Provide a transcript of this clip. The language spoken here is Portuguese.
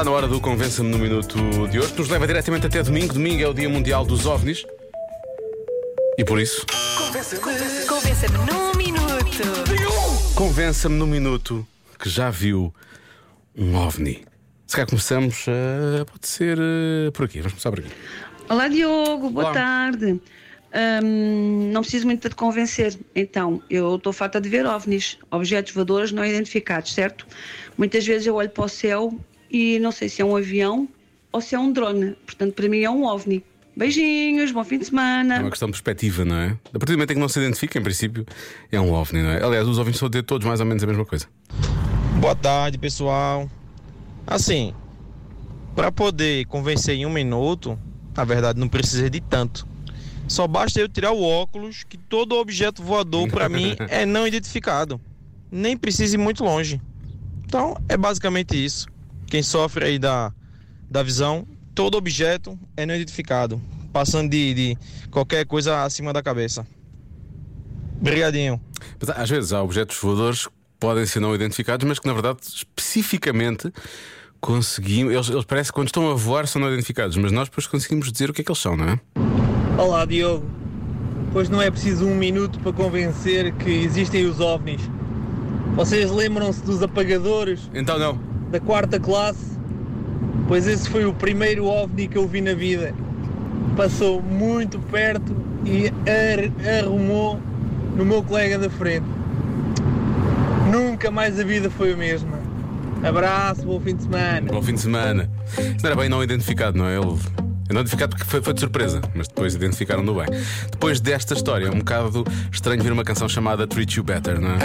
Está na hora do Convença-me no Minuto de hoje, que nos leva diretamente até domingo. Domingo é o Dia Mundial dos OVNIs. E por isso, Convença-me num minuto. convença-me no minuto que já viu um OVNI. Se calhar começamos, eh, pode ser eh, por aqui. Vamos começar por aqui. Olá Diogo, boa Olá. tarde. Hum, não preciso muito de te convencer. Então, eu estou farta de ver OVNIs, objetos voadores não identificados, certo? Muitas vezes eu olho para o céu e não sei se é um avião ou se é um drone. Portanto, para mim é um OVNI. Beijinhos, bom fim de É semana. uma questão de perspectiva, não é? A partir do momento em que não se identifica, em princípio, é um OVNI, não é? Aliás, os OVNIs a dizer todos mais ou menos a mesma coisa. Boa tarde, pessoal. Assim, para poder convencer em um minuto, na verdade não precisa de tanto. Só basta eu tirar o óculos que todo objeto voador para mim é não identificado. Nem precisa ir muito longe. Então é basicamente isso. Quem sofre aí da, da visão, todo objeto é não identificado, passando de, de qualquer coisa acima da cabeça. Obrigadinho. Mas às vezes há objetos voadores que podem ser não identificados, mas que na verdade especificamente conseguimos. Eles, eles parece que quando estão a voar são não identificados, mas nós depois conseguimos dizer o que é que eles são, não é? Olá Diogo, pois não é preciso um minuto para convencer que existem os ovnis. Vocês lembram-se dos apagadores Então não. Da quarta classe? Pois esse foi o primeiro ovni que eu vi na vida. Passou muito perto e ar- arrumou no meu colega da frente. Nunca mais a vida foi a mesma. Abraço, bom fim de semana. Bom fim de semana. Isso não era bem não identificado, não é? Ele. Não identificado porque foi, foi de surpresa, mas depois identificaram-no bem. Depois desta história, é um bocado estranho ver uma canção chamada Treat You Better, não é?